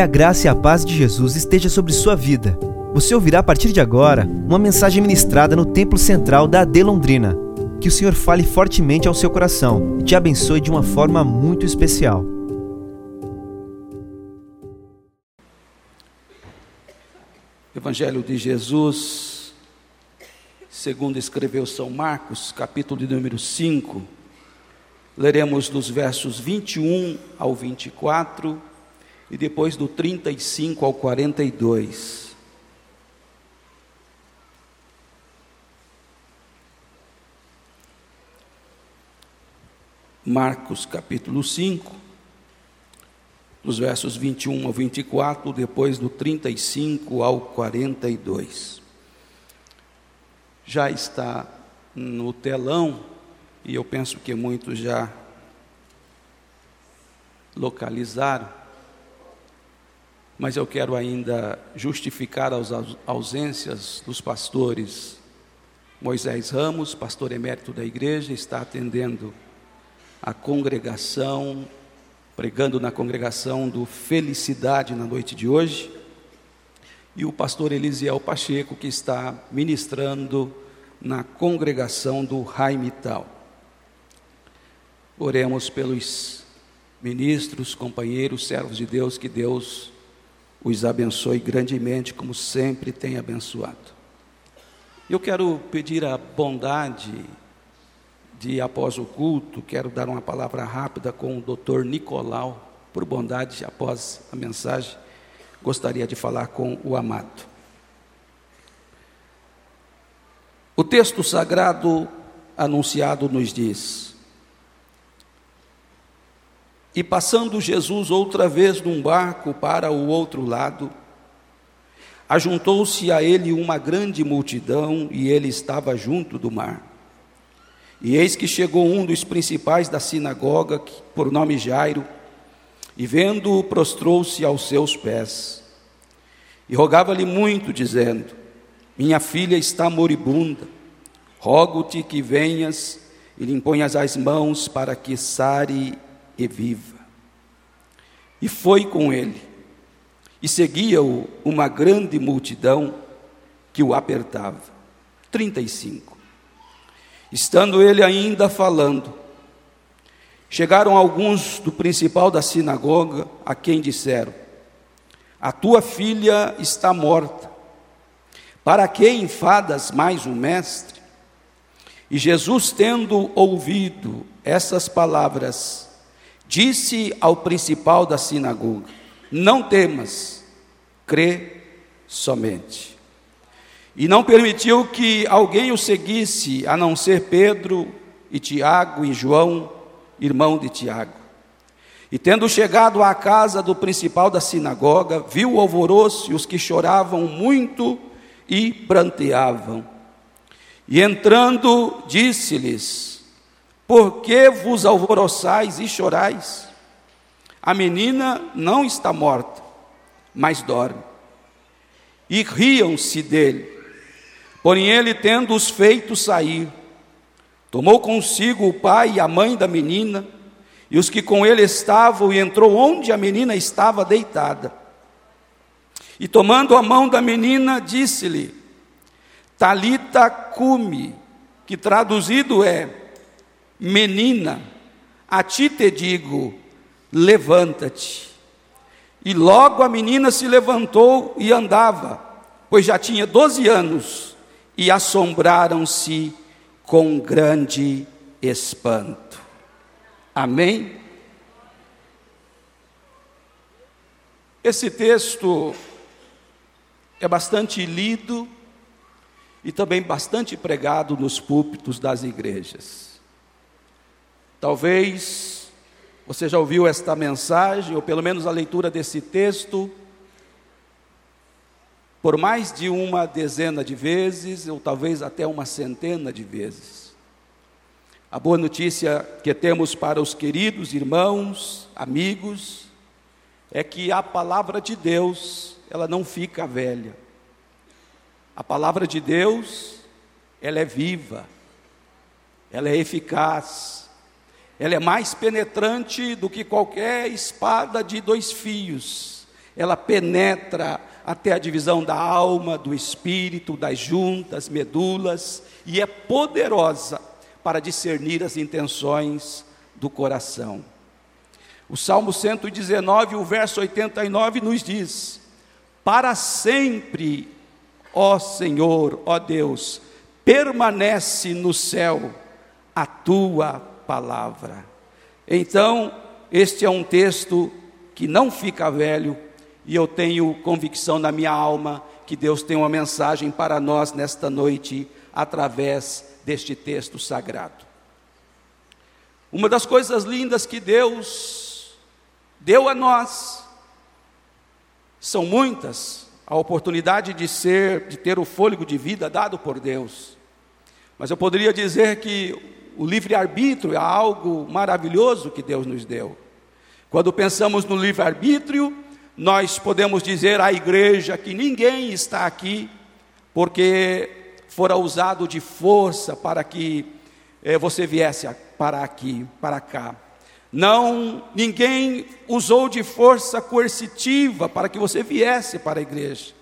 Que a graça e a paz de Jesus esteja sobre sua vida. Você ouvirá a partir de agora uma mensagem ministrada no Templo Central da AD Londrina. Que o Senhor fale fortemente ao seu coração e te abençoe de uma forma muito especial. Evangelho de Jesus, segundo escreveu São Marcos, capítulo de número 5. Leremos dos versos 21 ao 24 e depois do 35 ao 42. Marcos capítulo 5, dos versos 21 ao 24, depois do 35 ao 42. Já está no telão, e eu penso que muitos já localizaram, mas eu quero ainda justificar as ausências dos pastores. Moisés Ramos, pastor emérito da igreja, está atendendo a congregação, pregando na congregação do Felicidade na noite de hoje, e o pastor Elisiel Pacheco, que está ministrando na congregação do Raimital. Oremos pelos ministros, companheiros, servos de Deus, que Deus os abençoe grandemente, como sempre tem abençoado. Eu quero pedir a bondade de, após o culto, quero dar uma palavra rápida com o doutor Nicolau, por bondade, após a mensagem, gostaria de falar com o amado. O texto sagrado anunciado nos diz: e passando Jesus outra vez num barco para o outro lado, ajuntou-se a ele uma grande multidão e ele estava junto do mar. E eis que chegou um dos principais da sinagoga, por nome Jairo, e vendo-o, prostrou-se aos seus pés. E rogava-lhe muito, dizendo: Minha filha está moribunda, rogo-te que venhas e lhe imponhas as mãos para que sare e viva. E foi com ele, e seguia-o uma grande multidão que o apertava. 35. Estando ele ainda falando, chegaram alguns do principal da sinagoga, a quem disseram: A tua filha está morta. Para que enfadas mais o mestre? E Jesus, tendo ouvido essas palavras, disse ao principal da sinagoga: Não temas, crê somente. E não permitiu que alguém o seguisse, a não ser Pedro e Tiago e João, irmão de Tiago. E tendo chegado à casa do principal da sinagoga, viu o alvoroço e os que choravam muito e pranteavam. E entrando, disse-lhes: por que vos alvoroçais e chorais? A menina não está morta, mas dorme. E riam-se dele. Porém, ele, tendo os feito sair, tomou consigo o pai e a mãe da menina, e os que com ele estavam, e entrou onde a menina estava deitada. E tomando a mão da menina, disse-lhe: Talita cume, que traduzido é: Menina, a ti te digo, levanta-te. E logo a menina se levantou e andava, pois já tinha doze anos, e assombraram-se com grande espanto. Amém? Esse texto é bastante lido e também bastante pregado nos púlpitos das igrejas. Talvez você já ouviu esta mensagem, ou pelo menos a leitura desse texto, por mais de uma dezena de vezes, ou talvez até uma centena de vezes. A boa notícia que temos para os queridos irmãos, amigos, é que a palavra de Deus, ela não fica velha. A palavra de Deus, ela é viva, ela é eficaz, ela é mais penetrante do que qualquer espada de dois fios. ela penetra até a divisão da alma, do espírito, das juntas, medulas, e é poderosa para discernir as intenções do coração. O Salmo 119, o verso 89 nos diz: Para sempre, ó Senhor, ó Deus, permanece no céu a tua palavra. Então, este é um texto que não fica velho, e eu tenho convicção na minha alma que Deus tem uma mensagem para nós nesta noite através deste texto sagrado. Uma das coisas lindas que Deus deu a nós são muitas, a oportunidade de ser, de ter o fôlego de vida dado por Deus. Mas eu poderia dizer que o livre-arbítrio é algo maravilhoso que Deus nos deu. Quando pensamos no livre-arbítrio, nós podemos dizer à igreja que ninguém está aqui porque fora usado de força para que eh, você viesse para aqui, para cá. Não, ninguém usou de força coercitiva para que você viesse para a igreja.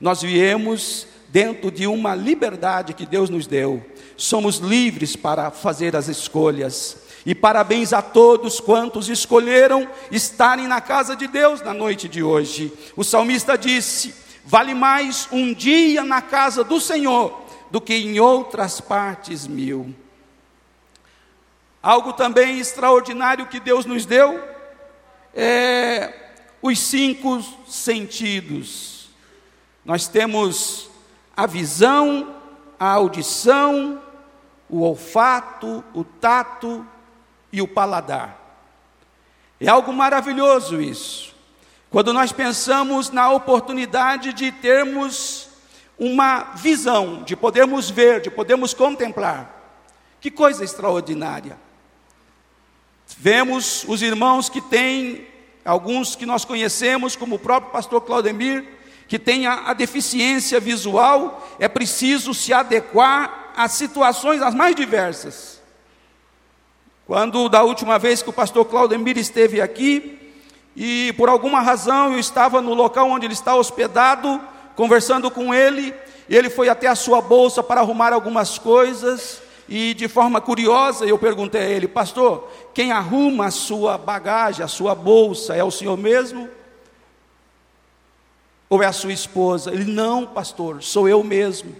Nós viemos dentro de uma liberdade que Deus nos deu. Somos livres para fazer as escolhas. E parabéns a todos quantos escolheram estarem na casa de Deus na noite de hoje. O salmista disse: Vale mais um dia na casa do Senhor do que em outras partes mil. Algo também extraordinário que Deus nos deu é os cinco sentidos. Nós temos a visão, a audição, o olfato, o tato e o paladar. É algo maravilhoso isso. Quando nós pensamos na oportunidade de termos uma visão, de podermos ver, de podermos contemplar. Que coisa extraordinária. Vemos os irmãos que têm, alguns que nós conhecemos, como o próprio pastor Claudemir, que tem a, a deficiência visual, é preciso se adequar às situações as mais diversas. Quando da última vez que o pastor Claudemir esteve aqui, e por alguma razão eu estava no local onde ele está hospedado, conversando com ele, e ele foi até a sua bolsa para arrumar algumas coisas, e de forma curiosa eu perguntei a ele, pastor, quem arruma a sua bagagem, a sua bolsa, é o senhor mesmo? Ou é a sua esposa? Ele, não, pastor, sou eu mesmo,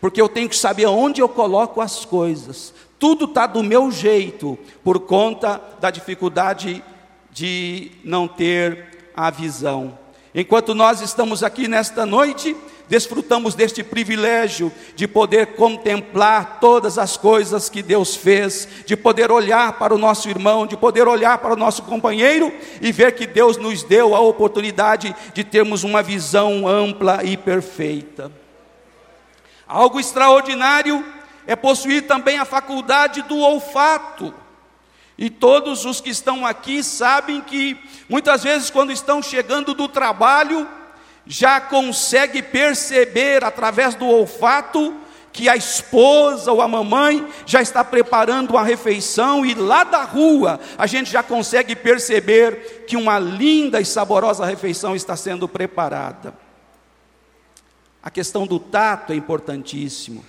porque eu tenho que saber onde eu coloco as coisas, tudo está do meu jeito, por conta da dificuldade de não ter a visão. Enquanto nós estamos aqui nesta noite, desfrutamos deste privilégio de poder contemplar todas as coisas que Deus fez, de poder olhar para o nosso irmão, de poder olhar para o nosso companheiro e ver que Deus nos deu a oportunidade de termos uma visão ampla e perfeita. Algo extraordinário é possuir também a faculdade do olfato. E todos os que estão aqui sabem que muitas vezes, quando estão chegando do trabalho, já consegue perceber através do olfato que a esposa ou a mamãe já está preparando uma refeição e lá da rua a gente já consegue perceber que uma linda e saborosa refeição está sendo preparada. A questão do tato é importantíssimo.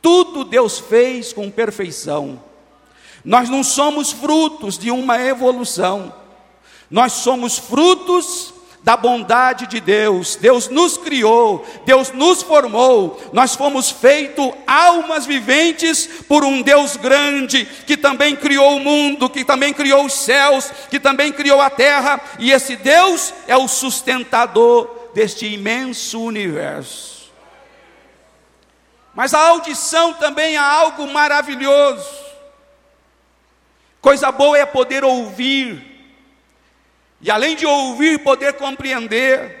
Tudo Deus fez com perfeição. Nós não somos frutos de uma evolução, nós somos frutos da bondade de Deus. Deus nos criou, Deus nos formou, nós fomos feitos almas viventes por um Deus grande, que também criou o mundo, que também criou os céus, que também criou a terra, e esse Deus é o sustentador deste imenso universo. Mas a audição também é algo maravilhoso. Coisa boa é poder ouvir, e além de ouvir, poder compreender.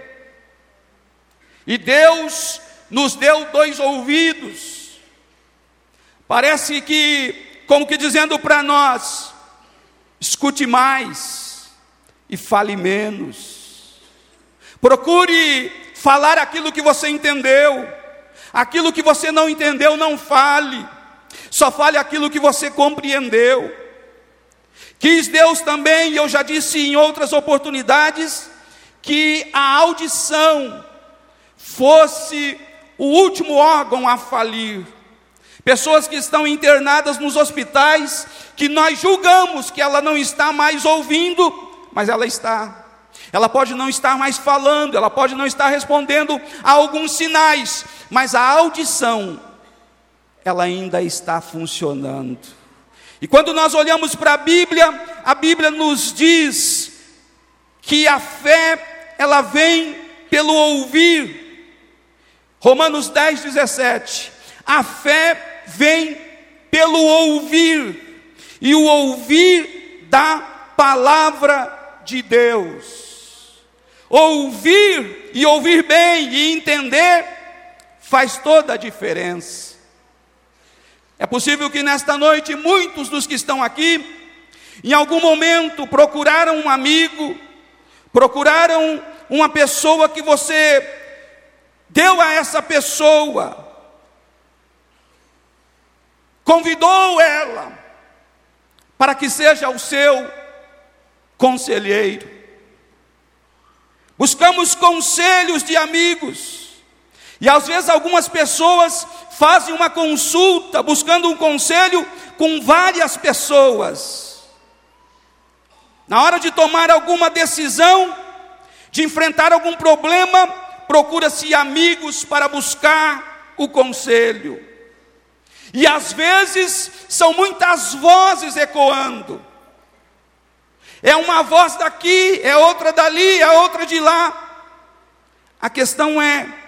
E Deus nos deu dois ouvidos, parece que, como que dizendo para nós: escute mais e fale menos, procure falar aquilo que você entendeu Aquilo que você não entendeu, não fale. Só fale aquilo que você compreendeu. Quis Deus também, e eu já disse em outras oportunidades, que a audição fosse o último órgão a falir. Pessoas que estão internadas nos hospitais, que nós julgamos que ela não está mais ouvindo, mas ela está. Ela pode não estar mais falando, ela pode não estar respondendo a alguns sinais, mas a audição, ela ainda está funcionando. E quando nós olhamos para a Bíblia, a Bíblia nos diz que a fé, ela vem pelo ouvir. Romanos 10, 17. A fé vem pelo ouvir, e o ouvir da palavra de Deus. Ouvir e ouvir bem e entender faz toda a diferença. É possível que nesta noite muitos dos que estão aqui, em algum momento, procuraram um amigo, procuraram uma pessoa que você deu a essa pessoa, convidou ela para que seja o seu conselheiro. Buscamos conselhos de amigos, e às vezes algumas pessoas fazem uma consulta buscando um conselho com várias pessoas. Na hora de tomar alguma decisão, de enfrentar algum problema, procura-se amigos para buscar o conselho. E às vezes são muitas vozes ecoando. É uma voz daqui, é outra dali, é outra de lá. A questão é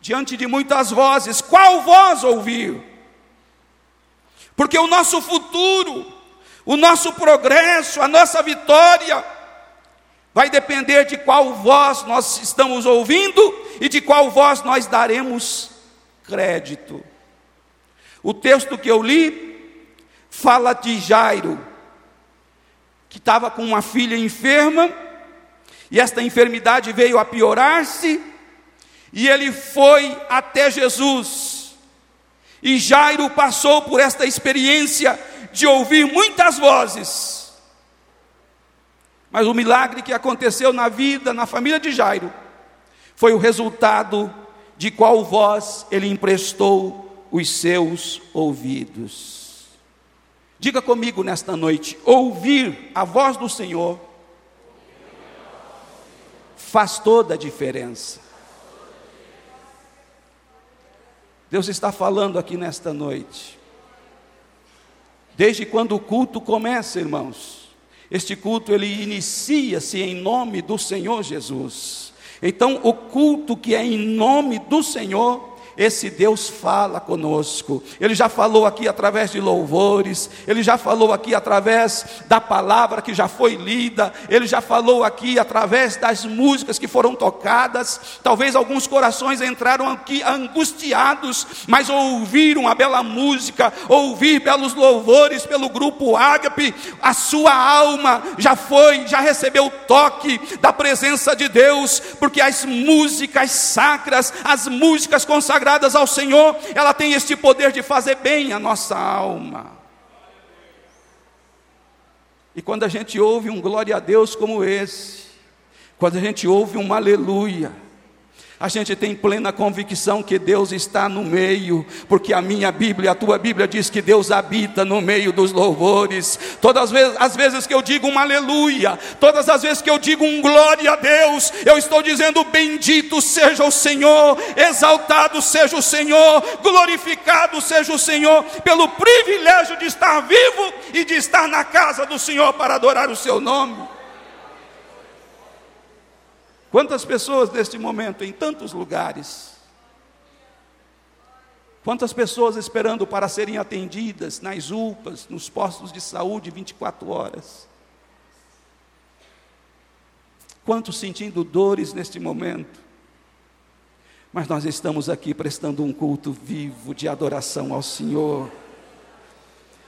diante de muitas vozes, qual voz ouvir? Porque o nosso futuro, o nosso progresso, a nossa vitória, vai depender de qual voz nós estamos ouvindo e de qual voz nós daremos crédito. O texto que eu li fala de Jairo, que estava com uma filha enferma, e esta enfermidade veio a piorar-se, e ele foi até Jesus. E Jairo passou por esta experiência de ouvir muitas vozes. Mas o milagre que aconteceu na vida, na família de Jairo, foi o resultado de qual voz ele emprestou os seus ouvidos. Diga comigo nesta noite: ouvir a voz do Senhor faz toda a diferença. Deus está falando aqui nesta noite. Desde quando o culto começa, irmãos, este culto ele inicia-se em nome do Senhor Jesus. Então, o culto que é em nome do Senhor esse Deus fala conosco. Ele já falou aqui através de louvores, ele já falou aqui através da palavra que já foi lida, ele já falou aqui através das músicas que foram tocadas. Talvez alguns corações entraram aqui angustiados, mas ouviram a bela música, ouvir belos louvores pelo grupo Ágape, a sua alma já foi, já recebeu o toque da presença de Deus, porque as músicas sacras, as músicas consagradas, consagradas ao Senhor, ela tem este poder de fazer bem a nossa alma. E quando a gente ouve um glória a Deus como esse, quando a gente ouve um aleluia, a gente tem plena convicção que Deus está no meio, porque a minha Bíblia, a tua Bíblia diz que Deus habita no meio dos louvores. Todas as vezes, as vezes que eu digo um aleluia, todas as vezes que eu digo um glória a Deus, eu estou dizendo bendito seja o Senhor, exaltado seja o Senhor, glorificado seja o Senhor, pelo privilégio de estar vivo e de estar na casa do Senhor para adorar o seu nome. Quantas pessoas neste momento, em tantos lugares, quantas pessoas esperando para serem atendidas nas UPAs, nos postos de saúde 24 horas, quantos sentindo dores neste momento, mas nós estamos aqui prestando um culto vivo de adoração ao Senhor.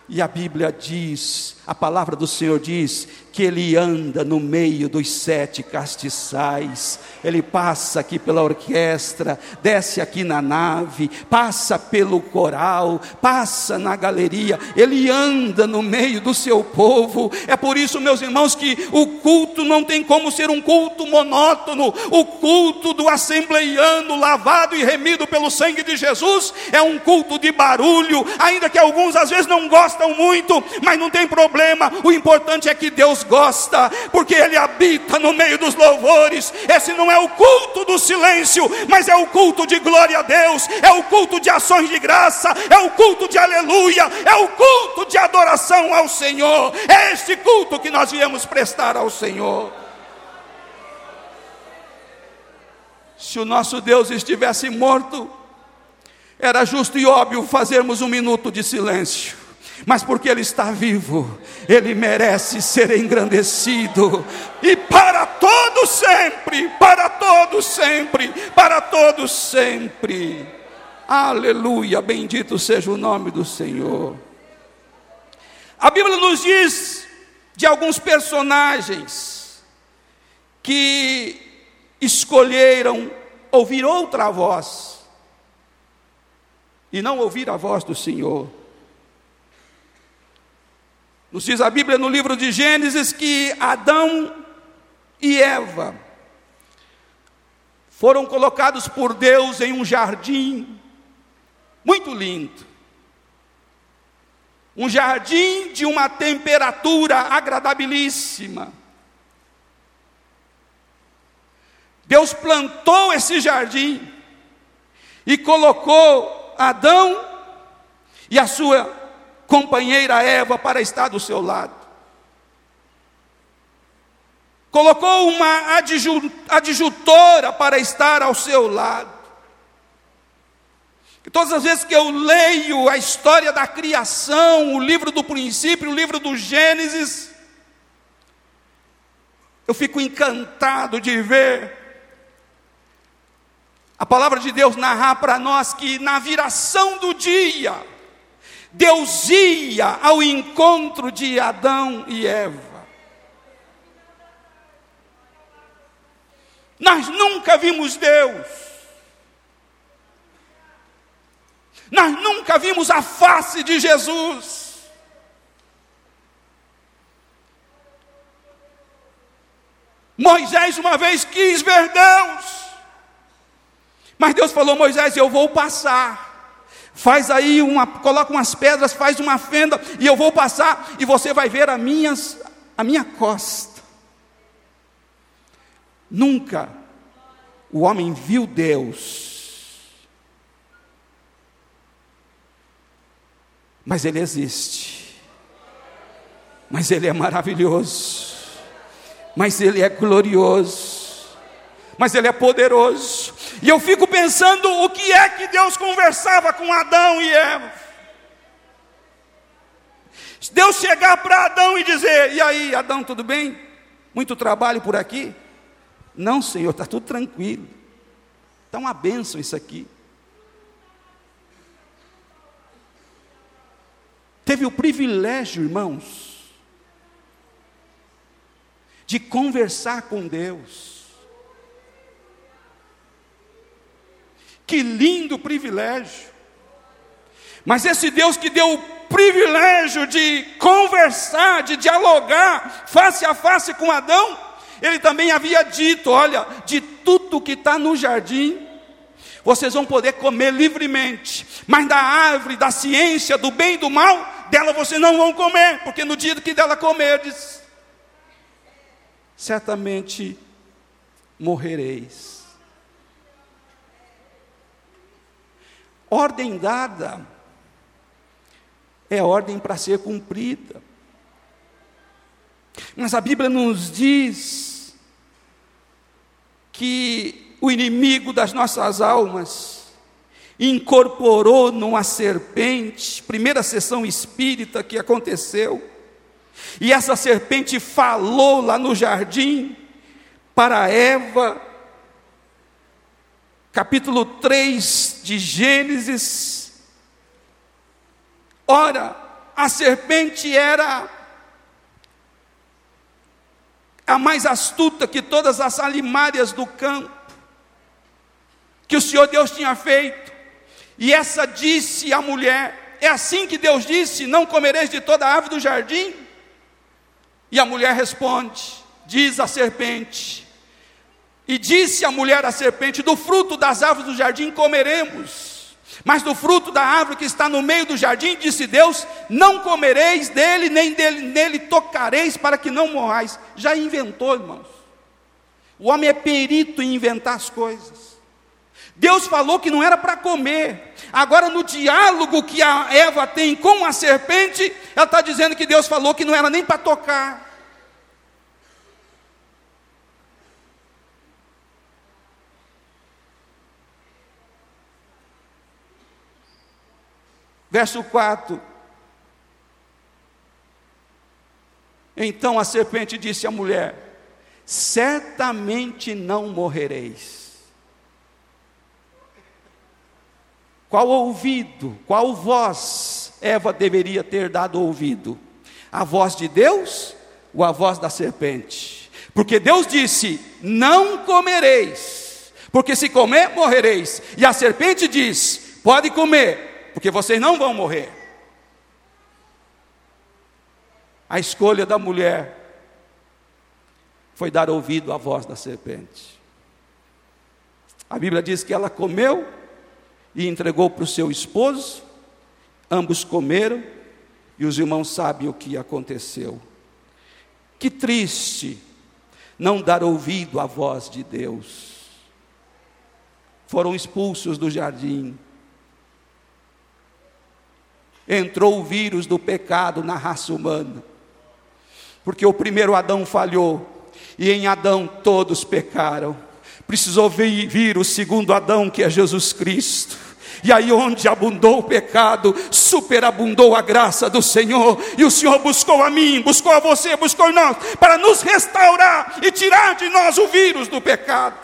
E a Bíblia diz, a palavra do Senhor diz, que ele anda no meio dos sete castiçais, ele passa aqui pela orquestra, desce aqui na nave, passa pelo coral, passa na galeria, ele anda no meio do seu povo. É por isso, meus irmãos, que o culto não tem como ser um culto monótono, o culto do assembleiano, lavado e remido pelo sangue de Jesus, é um culto de barulho, ainda que alguns às vezes não gostam muito, mas não tem problema, o importante é que Deus gosta, porque Ele habita no meio dos louvores. Esse não é o culto do silêncio, mas é o culto de glória a Deus, é o culto de ações de graça, é o culto de aleluia, é o culto de adoração ao Senhor. É este culto que nós viemos prestar ao Senhor. Se o nosso Deus estivesse morto, era justo e óbvio fazermos um minuto de silêncio mas porque Ele está vivo, Ele merece ser engrandecido, e para todos sempre, para todos sempre, para todos sempre. Aleluia, bendito seja o nome do Senhor. A Bíblia nos diz de alguns personagens que escolheram ouvir outra voz e não ouvir a voz do Senhor. Nos diz a Bíblia no livro de Gênesis que Adão e Eva foram colocados por Deus em um jardim muito lindo. Um jardim de uma temperatura agradabilíssima. Deus plantou esse jardim e colocou Adão e a sua companheira Eva para estar do seu lado. Colocou uma adjutora para estar ao seu lado. E todas as vezes que eu leio a história da criação, o livro do princípio, o livro do Gênesis, eu fico encantado de ver a palavra de Deus narrar para nós que na viração do dia, Deus ia ao encontro de Adão e Eva. Nós nunca vimos Deus. Nós nunca vimos a face de Jesus. Moisés uma vez quis ver Deus. Mas Deus falou: Moisés, eu vou passar. Faz aí uma, coloca umas pedras, faz uma fenda e eu vou passar e você vai ver a minhas, a minha costa. Nunca o homem viu Deus. Mas ele existe. Mas ele é maravilhoso. Mas ele é glorioso mas Ele é poderoso. E eu fico pensando o que é que Deus conversava com Adão e Eva. Deus chegar para Adão e dizer: E aí, Adão, tudo bem? Muito trabalho por aqui? Não, Senhor, está tudo tranquilo. Está uma bênção isso aqui. Teve o privilégio, irmãos, de conversar com Deus. Que lindo privilégio. Mas esse Deus que deu o privilégio de conversar, de dialogar face a face com Adão, ele também havia dito: olha, de tudo que está no jardim, vocês vão poder comer livremente, mas da árvore da ciência, do bem e do mal, dela vocês não vão comer, porque no dia que dela comerdes, certamente morrereis. Ordem dada é ordem para ser cumprida. Mas a Bíblia nos diz que o inimigo das nossas almas incorporou numa serpente, primeira sessão espírita que aconteceu, e essa serpente falou lá no jardim para Eva capítulo 3 de Gênesis. Ora, a serpente era a mais astuta que todas as alimárias do campo, que o Senhor Deus tinha feito. E essa disse à mulher: É assim que Deus disse: Não comereis de toda a árvore do jardim? E a mulher responde: Diz a serpente. E disse a mulher à serpente: Do fruto das árvores do jardim comeremos. Mas do fruto da árvore que está no meio do jardim, disse Deus: Não comereis dele, nem dele, nele tocareis, para que não morrais. Já inventou, irmãos. O homem é perito em inventar as coisas. Deus falou que não era para comer. Agora, no diálogo que a Eva tem com a serpente, ela está dizendo que Deus falou que não era nem para tocar. Verso 4. Então a serpente disse à mulher: Certamente não morrereis. Qual ouvido, qual voz Eva deveria ter dado ouvido? A voz de Deus ou a voz da serpente? Porque Deus disse: Não comereis, porque se comer, morrereis. E a serpente diz: Pode comer, porque vocês não vão morrer. A escolha da mulher foi dar ouvido à voz da serpente. A Bíblia diz que ela comeu e entregou para o seu esposo, ambos comeram e os irmãos sabem o que aconteceu. Que triste não dar ouvido à voz de Deus. Foram expulsos do jardim entrou o vírus do pecado na raça humana. Porque o primeiro Adão falhou, e em Adão todos pecaram. Precisou vir o segundo Adão, que é Jesus Cristo. E aí, onde abundou o pecado, superabundou a graça do Senhor. E o Senhor buscou a mim, buscou a você, buscou a nós, para nos restaurar e tirar de nós o vírus do pecado.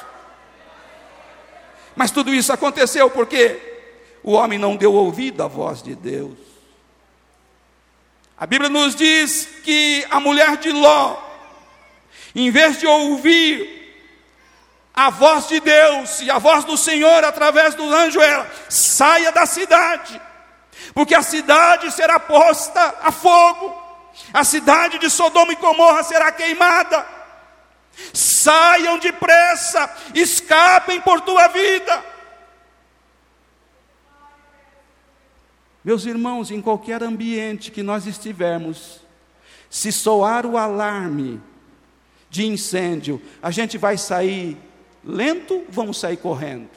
Mas tudo isso aconteceu porque o homem não deu ouvido à voz de Deus. A Bíblia nos diz que a mulher de Ló, em vez de ouvir a voz de Deus e a voz do Senhor através do anjo, ela saia da cidade, porque a cidade será posta a fogo, a cidade de Sodoma e Gomorra será queimada. Saiam depressa, escapem por tua vida. Meus irmãos, em qualquer ambiente que nós estivermos, se soar o alarme de incêndio, a gente vai sair lento, vamos sair correndo.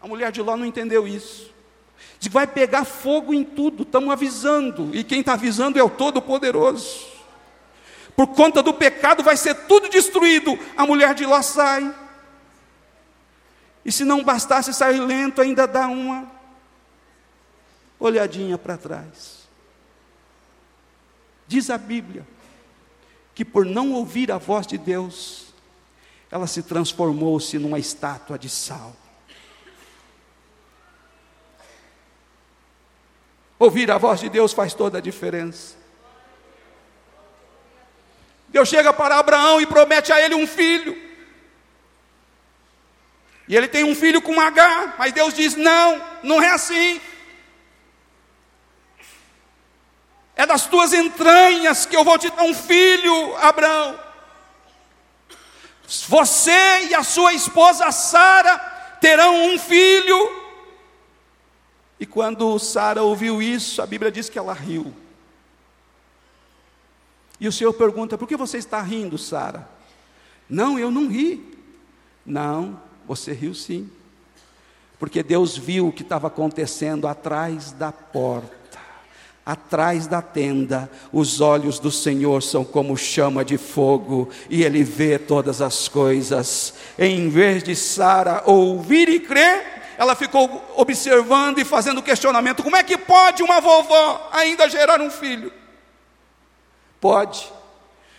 A mulher de Ló não entendeu isso. Diz vai pegar fogo em tudo, estamos avisando, e quem está avisando é o Todo-Poderoso. Por conta do pecado vai ser tudo destruído. A mulher de Ló sai. E se não bastasse sair lento, ainda dá uma olhadinha para trás. Diz a Bíblia que por não ouvir a voz de Deus, ela se transformou-se numa estátua de sal. Ouvir a voz de Deus faz toda a diferença. Deus chega para Abraão e promete a ele um filho. E ele tem um filho com H, mas Deus diz: não, não é assim. É das tuas entranhas que eu vou te dar um filho, Abraão. Você e a sua esposa Sara terão um filho. E quando Sara ouviu isso, a Bíblia diz que ela riu. E o Senhor pergunta: por que você está rindo, Sara? Não, eu não ri. Não, você riu sim. Porque Deus viu o que estava acontecendo atrás da porta. Atrás da tenda, os olhos do Senhor são como chama de fogo, e Ele vê todas as coisas. Em vez de Sara ouvir e crer, ela ficou observando e fazendo questionamento: como é que pode uma vovó ainda gerar um filho? Pode,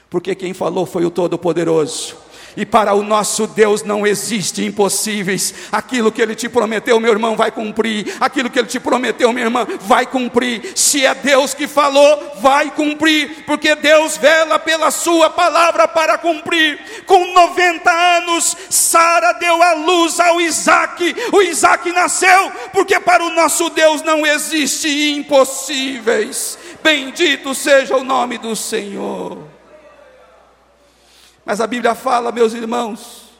porque quem falou foi o Todo-Poderoso. E para o nosso Deus não existe impossíveis. Aquilo que Ele te prometeu, meu irmão, vai cumprir. Aquilo que Ele te prometeu, minha irmã, vai cumprir. Se é Deus que falou, vai cumprir. Porque Deus vela pela Sua palavra para cumprir. Com 90 anos, Sara deu a luz ao Isaac. O Isaac nasceu, porque para o nosso Deus não existe impossíveis. Bendito seja o nome do Senhor. Mas a Bíblia fala, meus irmãos,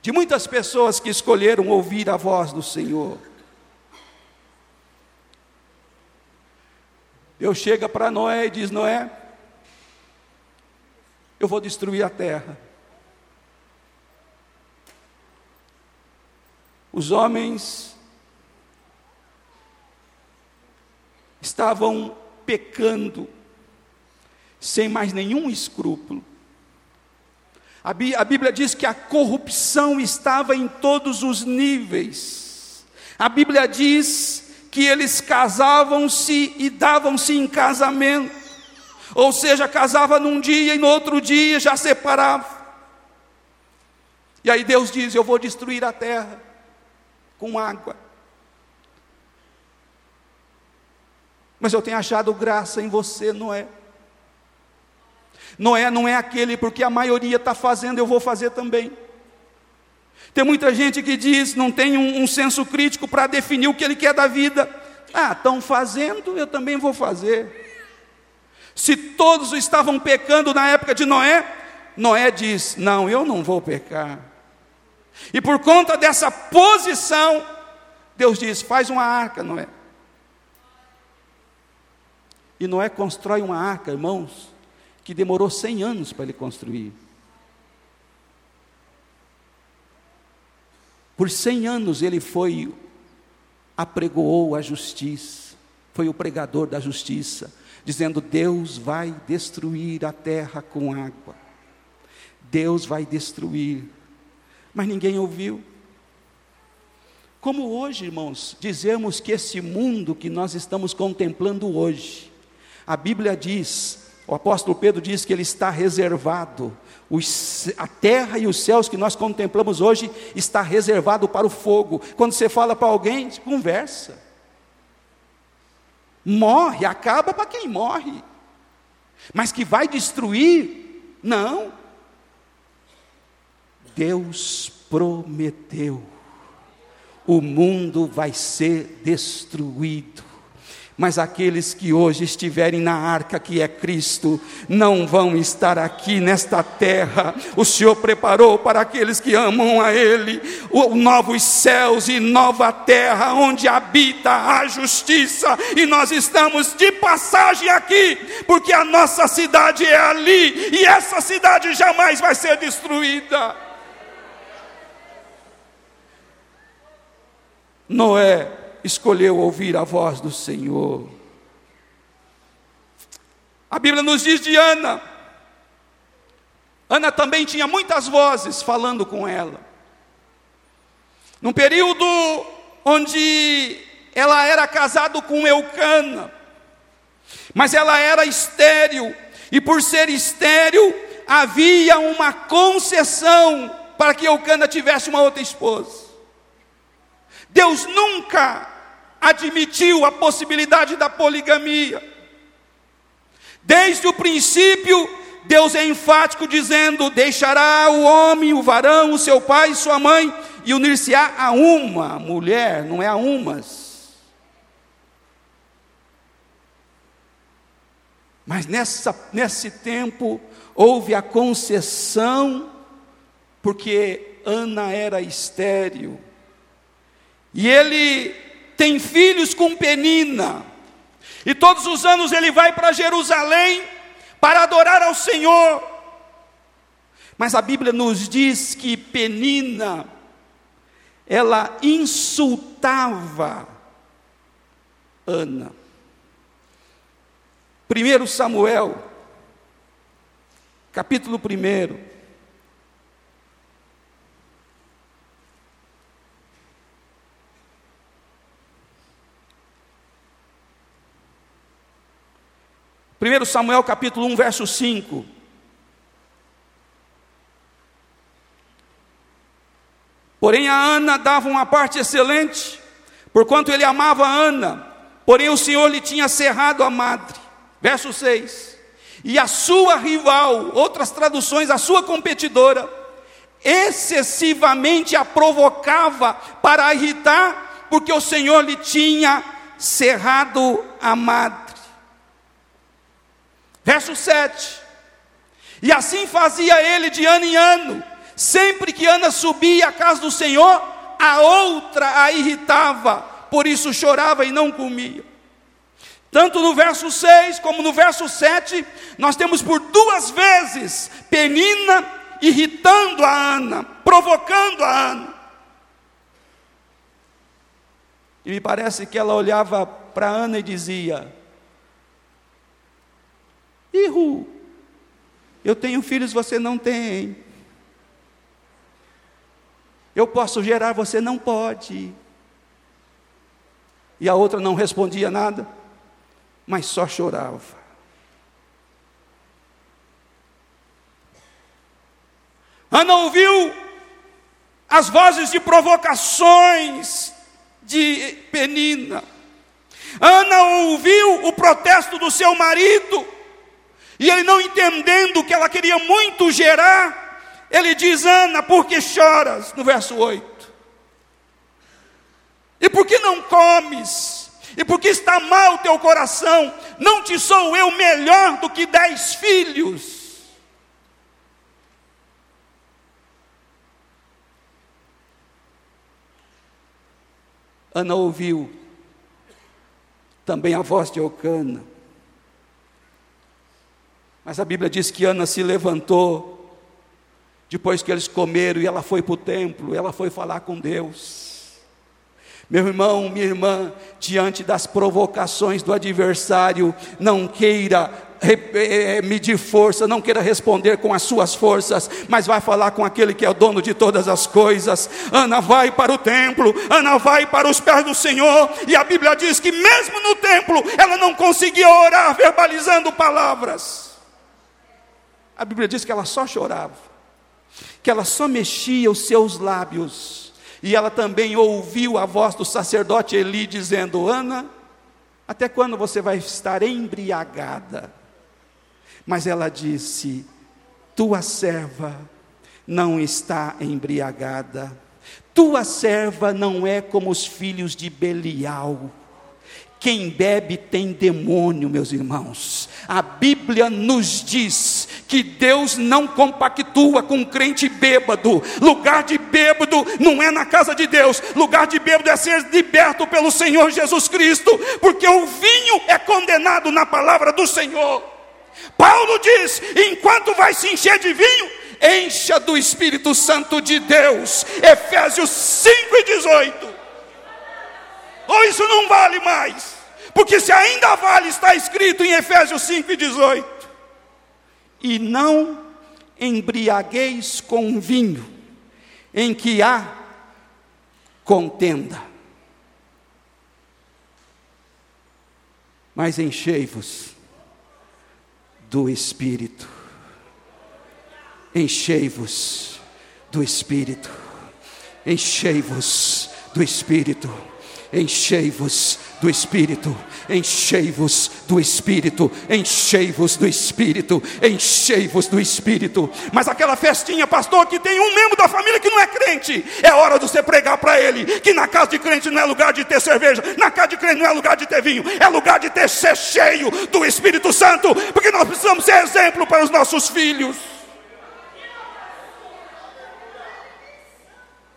de muitas pessoas que escolheram ouvir a voz do Senhor. Deus chega para Noé e diz: Noé, eu vou destruir a terra. Os homens estavam pecando sem mais nenhum escrúpulo. A Bíblia diz que a corrupção estava em todos os níveis. A Bíblia diz que eles casavam-se e davam-se em casamento. Ou seja, casava num dia e no outro dia já separava. E aí Deus diz: Eu vou destruir a terra com água. Mas eu tenho achado graça em você, não é? Noé não é aquele porque a maioria está fazendo, eu vou fazer também. Tem muita gente que diz, não tem um, um senso crítico para definir o que ele quer da vida. Ah, estão fazendo, eu também vou fazer. Se todos estavam pecando na época de Noé, Noé diz: Não, eu não vou pecar. E por conta dessa posição, Deus diz: Faz uma arca, Noé. E Noé constrói uma arca, irmãos, que demorou 100 anos para ele construir. Por 100 anos ele foi, apregoou a justiça, foi o pregador da justiça, dizendo: Deus vai destruir a terra com água, Deus vai destruir, mas ninguém ouviu. Como hoje, irmãos, dizemos que esse mundo que nós estamos contemplando hoje, a Bíblia diz o apóstolo Pedro diz que ele está reservado. Os, a terra e os céus que nós contemplamos hoje está reservado para o fogo. Quando você fala para alguém, conversa. Morre, acaba para quem morre. Mas que vai destruir, não. Deus prometeu. O mundo vai ser destruído mas aqueles que hoje estiverem na arca, que é Cristo, não vão estar aqui nesta terra. O Senhor preparou para aqueles que amam a Ele novos céus e nova terra, onde habita a justiça, e nós estamos de passagem aqui, porque a nossa cidade é ali, e essa cidade jamais vai ser destruída. Noé escolheu ouvir a voz do Senhor. A Bíblia nos diz de Ana. Ana também tinha muitas vozes falando com ela. Num período onde ela era casada com Eucana, mas ela era estéril, e por ser estéril, havia uma concessão para que Eucana tivesse uma outra esposa. Deus nunca admitiu a possibilidade da poligamia. Desde o princípio, Deus é enfático dizendo: deixará o homem, o varão, o seu pai e sua mãe, e unir-se-á a uma mulher, não é a umas. Mas nessa, nesse tempo houve a concessão, porque Ana era estéril. E ele tem filhos com Penina. E todos os anos ele vai para Jerusalém para adorar ao Senhor. Mas a Bíblia nos diz que Penina, ela insultava Ana. 1 Samuel, capítulo 1. 1 Samuel capítulo 1, verso 5. Porém a Ana dava uma parte excelente, porquanto ele amava a Ana, porém o Senhor lhe tinha cerrado a madre. Verso 6. E a sua rival, outras traduções, a sua competidora, excessivamente a provocava para irritar, porque o Senhor lhe tinha cerrado a madre. Verso 7. E assim fazia ele de ano em ano, sempre que Ana subia à casa do Senhor, a outra a irritava, por isso chorava e não comia. Tanto no verso 6 como no verso 7, nós temos por duas vezes Penina irritando a Ana, provocando a Ana. E me parece que ela olhava para Ana e dizia: Ihu, eu tenho filhos, você não tem. Eu posso gerar, você não pode. E a outra não respondia nada, mas só chorava. Ana ouviu as vozes de provocações de Penina. Ana ouviu o protesto do seu marido, e ele não entendendo que ela queria muito gerar, ele diz: Ana, por que choras? No verso 8. E por que não comes? E por que está mal o teu coração? Não te sou eu melhor do que dez filhos? Ana ouviu também a voz de Eucana. Mas a Bíblia diz que Ana se levantou depois que eles comeram e ela foi para o templo, ela foi falar com Deus. Meu irmão, minha irmã, diante das provocações do adversário, não queira eh, medir força, não queira responder com as suas forças, mas vai falar com aquele que é o dono de todas as coisas. Ana vai para o templo, Ana vai para os pés do Senhor, e a Bíblia diz que mesmo no templo ela não conseguia orar verbalizando palavras. A Bíblia diz que ela só chorava, que ela só mexia os seus lábios e ela também ouviu a voz do sacerdote Eli dizendo: Ana, até quando você vai estar embriagada? Mas ela disse: Tua serva não está embriagada, tua serva não é como os filhos de Belial quem bebe tem demônio, meus irmãos. A Bíblia nos diz que Deus não compactua com crente bêbado. Lugar de bêbado não é na casa de Deus. Lugar de bêbado é ser liberto pelo Senhor Jesus Cristo, porque o vinho é condenado na palavra do Senhor. Paulo diz: enquanto vai se encher de vinho, encha do Espírito Santo de Deus. Efésios 5 e 18. Ou isso não vale mais? Porque se ainda vale, está escrito em Efésios 5 e 18: E não embriagueis com vinho, em que há contenda, mas enchei-vos do Espírito. Enchei-vos do Espírito. Enchei-vos do Espírito. Enchei-vos do Espírito, enchei-vos do Espírito, enchei-vos do Espírito, enchei-vos do Espírito. Mas aquela festinha, pastor, que tem um membro da família que não é crente, é hora de você pregar para ele que na casa de crente não é lugar de ter cerveja, na casa de crente não é lugar de ter vinho, é lugar de ter ser cheio do Espírito Santo, porque nós precisamos ser exemplo para os nossos filhos.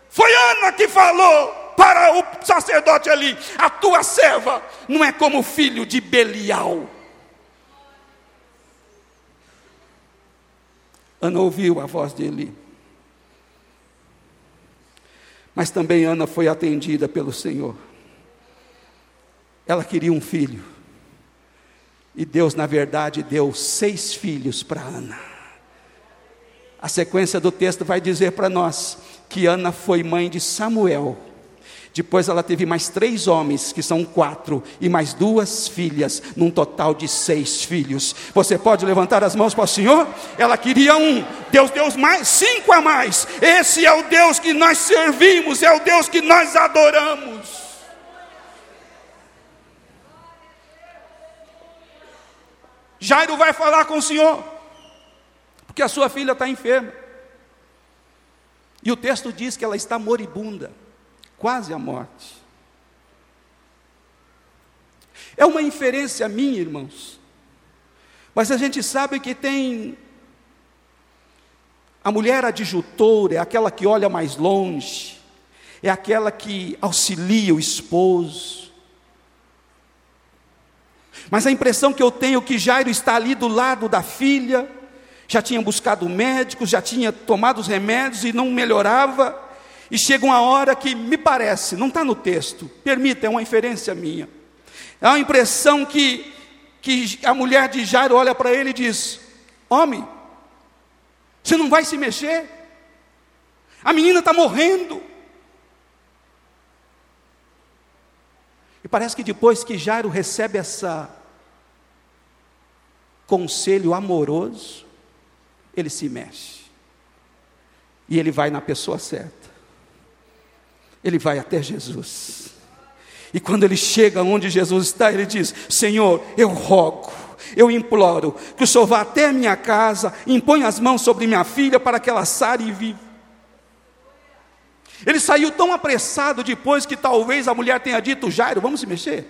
Foi Ana que falou para o sacerdote ali: a tua serva não é como filho de Belial. Ana ouviu a voz dele. Mas também Ana foi atendida pelo Senhor. Ela queria um filho. E Deus, na verdade, deu seis filhos para Ana. A sequência do texto vai dizer para nós que Ana foi mãe de Samuel Depois ela teve mais três homens, que são quatro, e mais duas filhas, num total de seis filhos. Você pode levantar as mãos para o Senhor? Ela queria um, Deus deu mais, cinco a mais. Esse é o Deus que nós servimos, é o Deus que nós adoramos. Jairo vai falar com o Senhor, porque a sua filha está enferma. E o texto diz que ela está moribunda quase à morte. É uma inferência minha, irmãos. Mas a gente sabe que tem a mulher adjutora, é aquela que olha mais longe, é aquela que auxilia o esposo. Mas a impressão que eu tenho é que Jairo está ali do lado da filha, já tinha buscado médicos, já tinha tomado os remédios e não melhorava. E chega uma hora que me parece, não está no texto, permita, é uma inferência minha. É uma impressão que, que a mulher de Jairo olha para ele e diz: Homem, você não vai se mexer? A menina está morrendo. E parece que depois que Jairo recebe essa conselho amoroso, ele se mexe. E ele vai na pessoa certa ele vai até Jesus. E quando ele chega onde Jesus está, ele diz: Senhor, eu rogo, eu imploro que o Senhor vá até minha casa, impõe as mãos sobre minha filha para que ela sare e viva. Ele saiu tão apressado depois que talvez a mulher tenha dito: Jairo, vamos se mexer.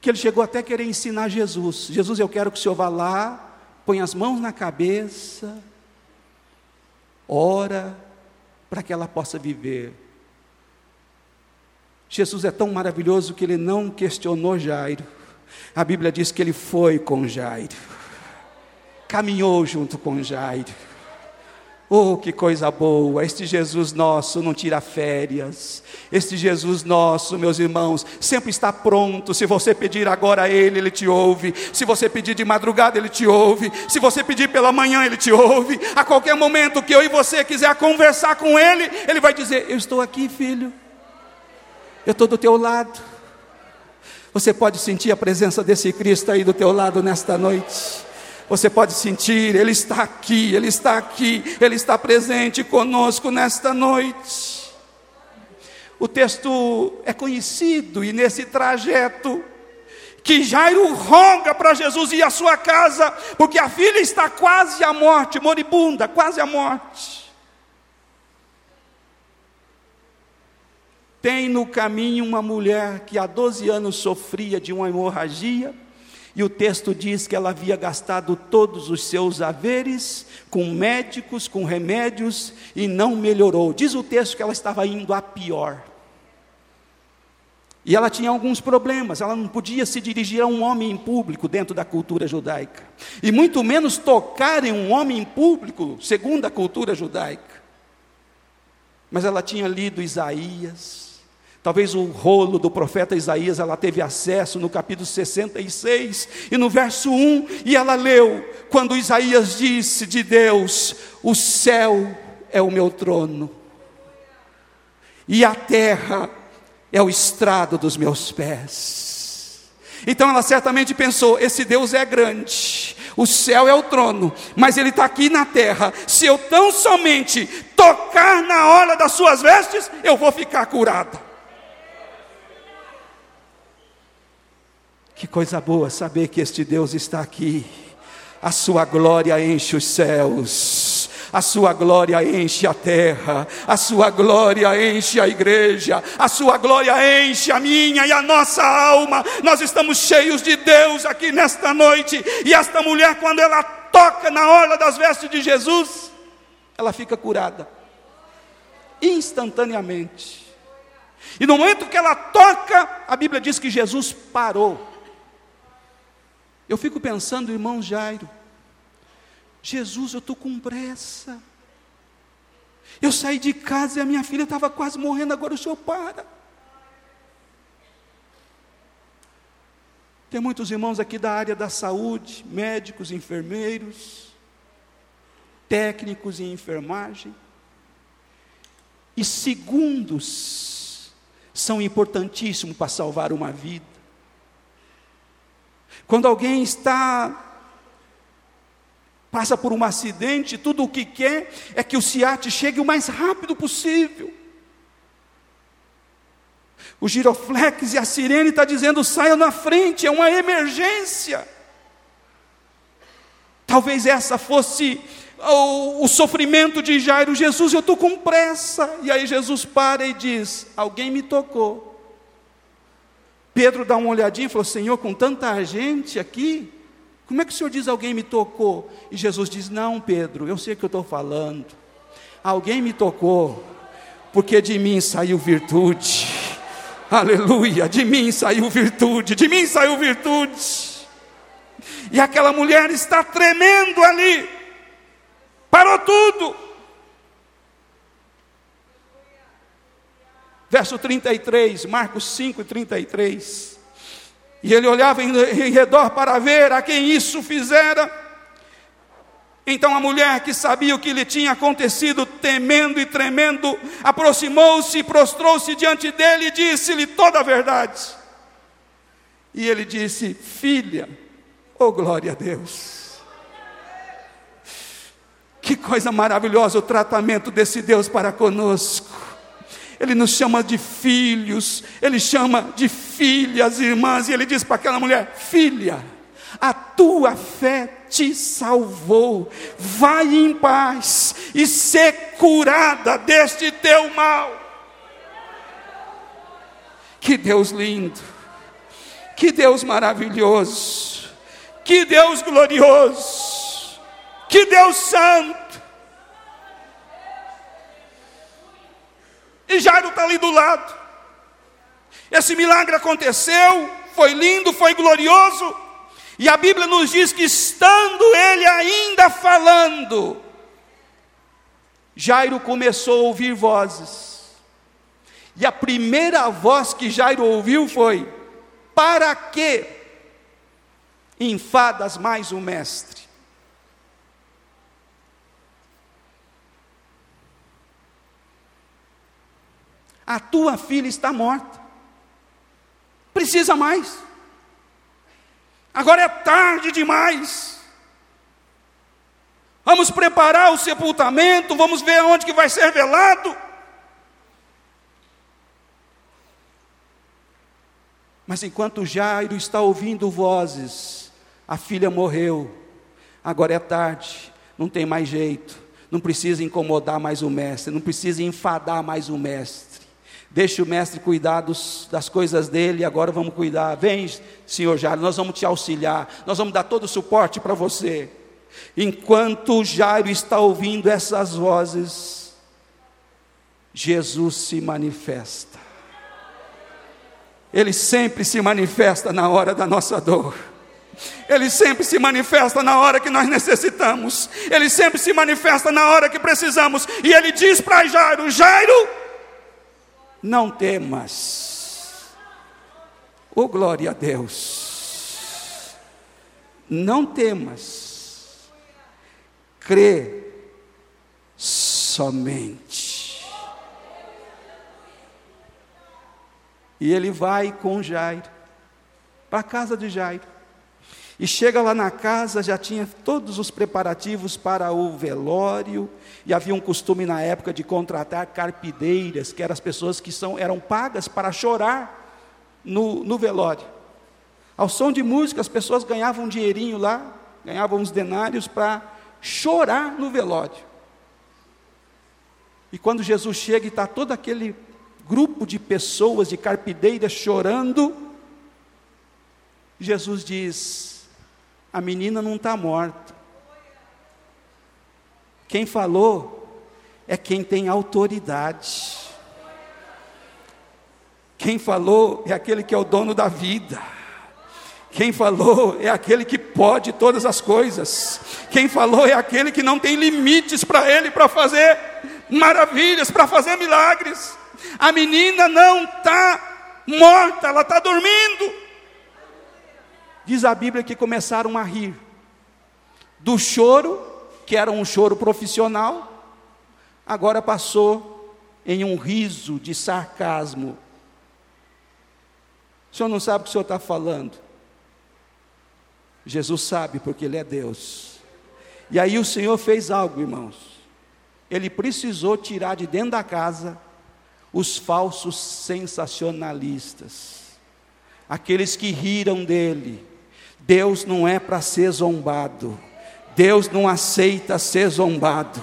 Que ele chegou até a querer ensinar Jesus: Jesus, eu quero que o Senhor vá lá, põe as mãos na cabeça ora para que ela possa viver. Jesus é tão maravilhoso que ele não questionou Jairo. A Bíblia diz que ele foi com Jairo, caminhou junto com Jairo. Oh, que coisa boa! Este Jesus nosso não tira férias. Este Jesus nosso, meus irmãos, sempre está pronto. Se você pedir agora a Ele, Ele te ouve. Se você pedir de madrugada, Ele te ouve. Se você pedir pela manhã, Ele te ouve. A qualquer momento que eu e você quiser conversar com Ele, Ele vai dizer: Eu estou aqui, filho. Eu estou do teu lado. Você pode sentir a presença desse Cristo aí do teu lado nesta noite. Você pode sentir, Ele está aqui, Ele está aqui, Ele está presente conosco nesta noite. O texto é conhecido e nesse trajeto, que Jairo roga para Jesus ir à sua casa, porque a filha está quase à morte, moribunda, quase à morte. Tem no caminho uma mulher que há 12 anos sofria de uma hemorragia, e o texto diz que ela havia gastado todos os seus haveres com médicos, com remédios e não melhorou. Diz o texto que ela estava indo a pior. E ela tinha alguns problemas, ela não podia se dirigir a um homem em público dentro da cultura judaica, e muito menos tocar em um homem em público, segundo a cultura judaica. Mas ela tinha lido Isaías, Talvez o rolo do profeta Isaías ela teve acesso no capítulo 66 e no verso 1, e ela leu quando Isaías disse de Deus: O céu é o meu trono, e a terra é o estrado dos meus pés. Então ela certamente pensou: esse Deus é grande, o céu é o trono, mas ele está aqui na terra. Se eu tão somente tocar na hora das suas vestes, eu vou ficar curada. Que coisa boa saber que este Deus está aqui. A sua glória enche os céus. A sua glória enche a terra, a sua glória enche a igreja, a sua glória enche a minha e a nossa alma. Nós estamos cheios de Deus aqui nesta noite. E esta mulher, quando ela toca na orla das vestes de Jesus, ela fica curada instantaneamente. E no momento que ela toca, a Bíblia diz que Jesus parou. Eu fico pensando, irmão Jairo, Jesus, eu estou com pressa. Eu saí de casa e a minha filha estava quase morrendo, agora o senhor para. Tem muitos irmãos aqui da área da saúde, médicos, enfermeiros, técnicos em enfermagem. E segundos são importantíssimos para salvar uma vida. Quando alguém está passa por um acidente, tudo o que quer é que o SIAT chegue o mais rápido possível. O giroflex e a sirene está dizendo: saia na frente, é uma emergência. Talvez essa fosse o, o sofrimento de Jairo. Jesus, eu estou com pressa. E aí Jesus para e diz: Alguém me tocou. Pedro dá uma olhadinha e falou: Senhor, com tanta gente aqui, como é que o senhor diz alguém me tocou? E Jesus diz: Não, Pedro, eu sei o que eu estou falando. Alguém me tocou, porque de mim saiu virtude. Aleluia, de mim saiu virtude, de mim saiu virtude. E aquela mulher está tremendo ali. Parou tudo. Verso 33, Marcos 5, 33. E ele olhava em, em redor para ver a quem isso fizera. Então a mulher que sabia o que lhe tinha acontecido, temendo e tremendo, aproximou-se e prostrou-se diante dele e disse-lhe toda a verdade. E ele disse: Filha, Oh, glória a Deus. Que coisa maravilhosa o tratamento desse Deus para conosco. Ele nos chama de filhos, ele chama de filhas, irmãs, e ele diz para aquela mulher: Filha, a tua fé te salvou, vai em paz e ser curada deste teu mal. Que Deus lindo, que Deus maravilhoso. Que Deus glorioso, que Deus santo. E Jairo está ali do lado. Esse milagre aconteceu, foi lindo, foi glorioso. E a Bíblia nos diz que estando ele ainda falando, Jairo começou a ouvir vozes. E a primeira voz que Jairo ouviu foi: Para que enfadas mais o mestre. A tua filha está morta. Precisa mais. Agora é tarde demais. Vamos preparar o sepultamento, vamos ver onde que vai ser velado. Mas enquanto Jairo está ouvindo vozes, a filha morreu, agora é tarde, não tem mais jeito, não precisa incomodar mais o mestre, não precisa enfadar mais o mestre. Deixa o mestre cuidar dos, das coisas dele, agora vamos cuidar. Vem, senhor Jairo, nós vamos te auxiliar, nós vamos dar todo o suporte para você. Enquanto Jairo está ouvindo essas vozes, Jesus se manifesta. Ele sempre se manifesta na hora da nossa dor. Ele sempre se manifesta na hora que nós necessitamos. Ele sempre se manifesta na hora que precisamos. E ele diz para Jairo: Jairo, não temas. Oh, glória a Deus. Não temas. Crê somente. E ele vai com Jairo para a casa de Jairo. E chega lá na casa, já tinha todos os preparativos para o velório, e havia um costume na época de contratar carpideiras, que eram as pessoas que são, eram pagas para chorar no, no velório. Ao som de música, as pessoas ganhavam um dinheirinho lá, ganhavam uns denários para chorar no velório. E quando Jesus chega e está todo aquele grupo de pessoas, de carpideiras chorando, Jesus diz: a menina não está morta. Quem falou é quem tem autoridade. Quem falou é aquele que é o dono da vida. Quem falou é aquele que pode todas as coisas. Quem falou é aquele que não tem limites para ele para fazer maravilhas, para fazer milagres. A menina não está morta, ela está dormindo. Diz a Bíblia que começaram a rir do choro, que era um choro profissional, agora passou em um riso de sarcasmo. O senhor não sabe o que o senhor está falando. Jesus sabe, porque Ele é Deus. E aí o Senhor fez algo, irmãos. Ele precisou tirar de dentro da casa os falsos sensacionalistas, aqueles que riram dele. Deus não é para ser zombado, Deus não aceita ser zombado.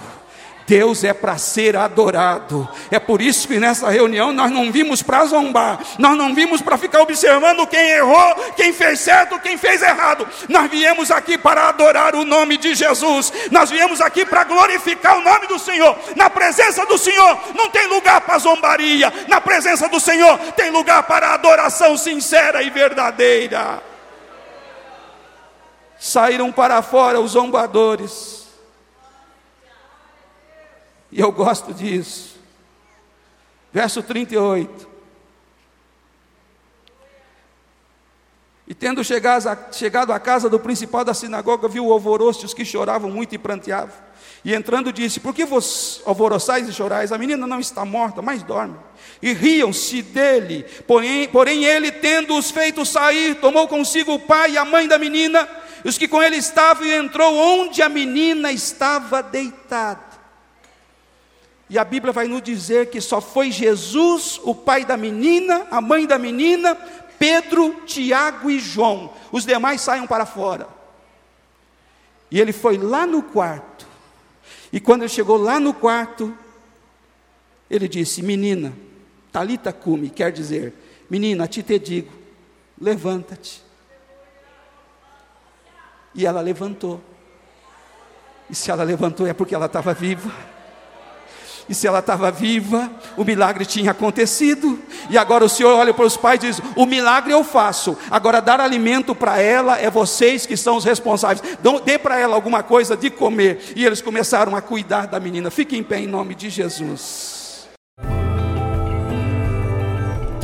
Deus é para ser adorado. É por isso que nessa reunião nós não vimos para zombar, nós não vimos para ficar observando quem errou, quem fez certo, quem fez errado. Nós viemos aqui para adorar o nome de Jesus, nós viemos aqui para glorificar o nome do Senhor. Na presença do Senhor não tem lugar para zombaria, na presença do Senhor tem lugar para adoração sincera e verdadeira. Saíram para fora os zombadores e eu gosto disso. Verso 38. E tendo chegado à casa do principal da sinagoga, viu o alvoroço, os que choravam muito e pranteavam. E entrando disse: Por que vos alvoroçais e chorais? A menina não está morta, mas dorme. E riam-se dele. Porém, porém, ele, tendo-os feito sair, tomou consigo o pai e a mãe da menina, os que com ele estavam, e entrou onde a menina estava deitada. E a Bíblia vai nos dizer que só foi Jesus, o pai da menina, a mãe da menina, Pedro, Tiago e João. Os demais saem para fora. E ele foi lá no quarto. E quando ele chegou lá no quarto, ele disse: Menina, Talita cume, quer dizer, menina, a ti te digo, levanta-te. E ela levantou. E se ela levantou é porque ela estava viva. E se ela estava viva, o milagre tinha acontecido. E agora o Senhor olha para os pais e diz: O milagre eu faço. Agora, dar alimento para ela é vocês que são os responsáveis. Dê para ela alguma coisa de comer. E eles começaram a cuidar da menina. Fique em pé em nome de Jesus.